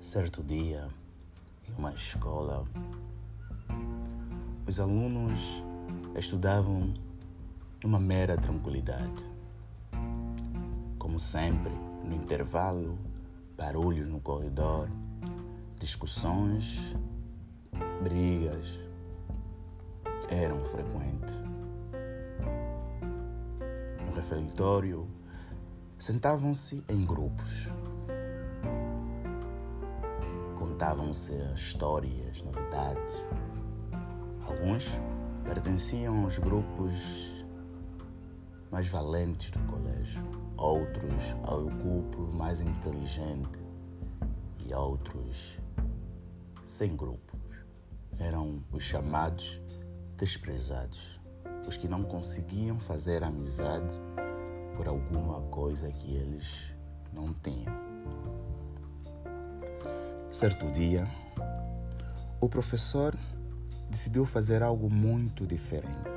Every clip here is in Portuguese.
Certo dia, em uma escola, os alunos estudavam numa mera tranquilidade. Como sempre, no intervalo, barulhos no corredor, discussões, brigas eram frequentes. No refeitório, sentavam-se em grupos contavam-se histórias, novidades. Alguns pertenciam aos grupos mais valentes do colégio, outros ao grupo mais inteligente e outros sem grupos. Eram os chamados desprezados, os que não conseguiam fazer amizade por alguma coisa que eles Certo dia, o professor decidiu fazer algo muito diferente.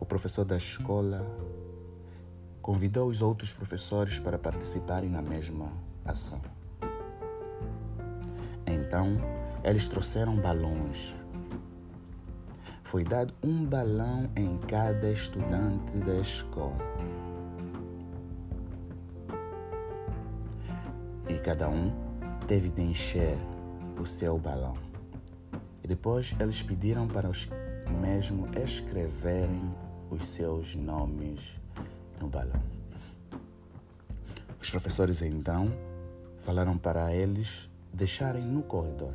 O professor da escola convidou os outros professores para participarem na mesma ação. Então, eles trouxeram balões. Foi dado um balão em cada estudante da escola. Cada um teve de encher o seu balão. E depois eles pediram para os mesmos escreverem os seus nomes no balão. Os professores então falaram para eles deixarem no corredor.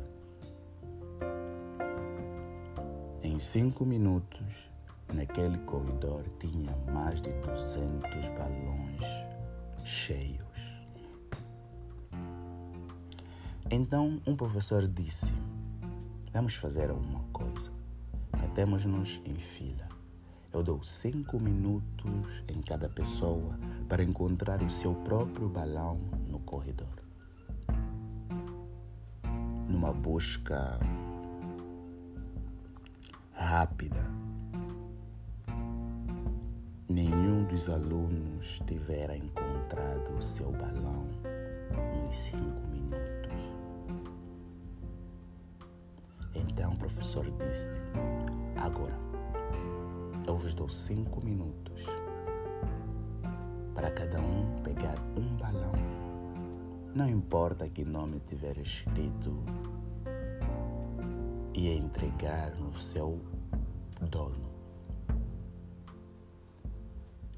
Em cinco minutos, naquele corredor tinha mais de 200 balões cheios. Então um professor disse: Vamos fazer uma coisa. Metemos-nos em fila. Eu dou cinco minutos em cada pessoa para encontrar o seu próprio balão no corredor. Numa busca rápida, nenhum dos alunos tivera encontrado o seu balão nos cinco minutos. Então o professor disse: Agora, eu vos dou cinco minutos para cada um pegar um balão. Não importa que nome tiver escrito e entregar no seu dono.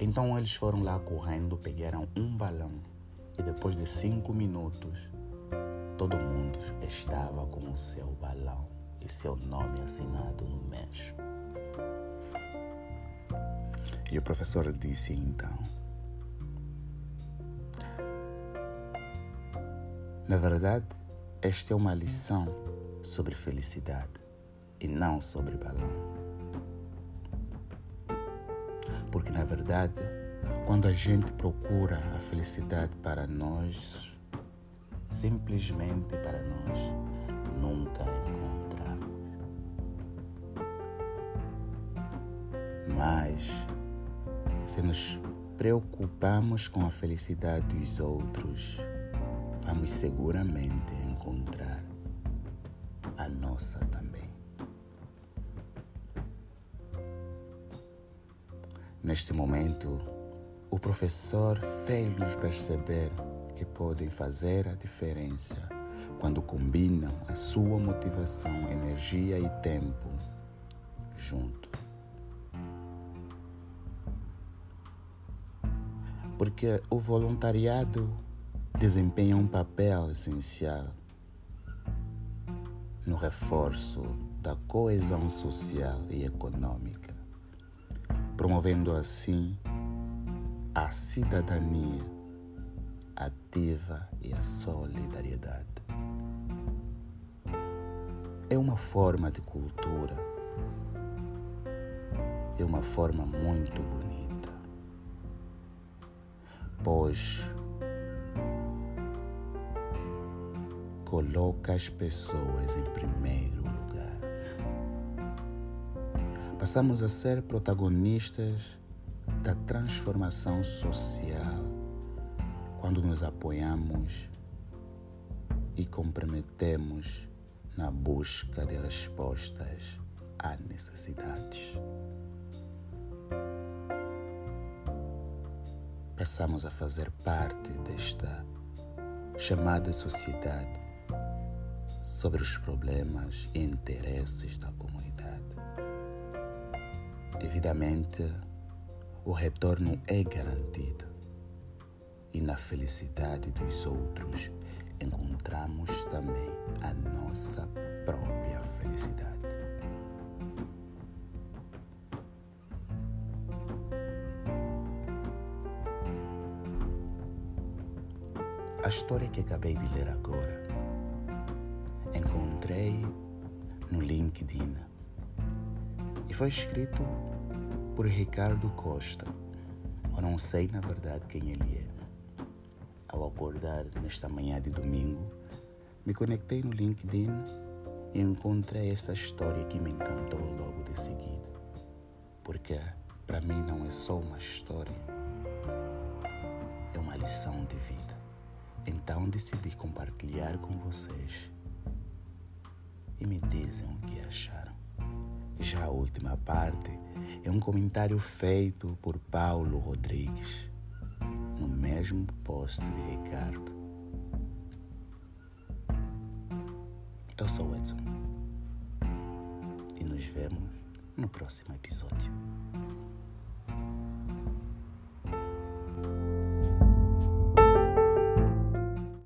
Então eles foram lá correndo, pegaram um balão e depois de cinco minutos todo mundo estava com o seu balão e seu nome assinado no mesmo. E o professor disse então: Na verdade, esta é uma lição sobre felicidade e não sobre balão. Porque, na verdade, quando a gente procura a felicidade para nós, simplesmente para nós, nunca Mas, se nos preocupamos com a felicidade dos outros, vamos seguramente encontrar a nossa também. Neste momento, o professor fez-nos perceber que podem fazer a diferença quando combinam a sua motivação, energia e tempo junto. Porque o voluntariado desempenha um papel essencial no reforço da coesão social e econômica, promovendo assim a cidadania ativa e a solidariedade. É uma forma de cultura, é uma forma muito bonita, pois coloca as pessoas em primeiro lugar. Passamos a ser protagonistas da transformação social quando nos apoiamos e comprometemos na busca de respostas a necessidades. Passamos a fazer parte desta chamada sociedade sobre os problemas e interesses da comunidade. Evidamente, o retorno é garantido e na felicidade dos outros encontramos também a nossa própria felicidade. A história que acabei de ler agora encontrei no LinkedIn e foi escrito por Ricardo Costa. Eu não sei na verdade quem ele é. Ao acordar nesta manhã de domingo, me conectei no LinkedIn e encontrei essa história que me encantou logo de seguida. Porque para mim não é só uma história, é uma lição de vida. Então decidi compartilhar com vocês e me dizem o que acharam. Já a última parte é um comentário feito por Paulo Rodrigues no mesmo post de Ricardo. Eu sou Edson e nos vemos no próximo episódio.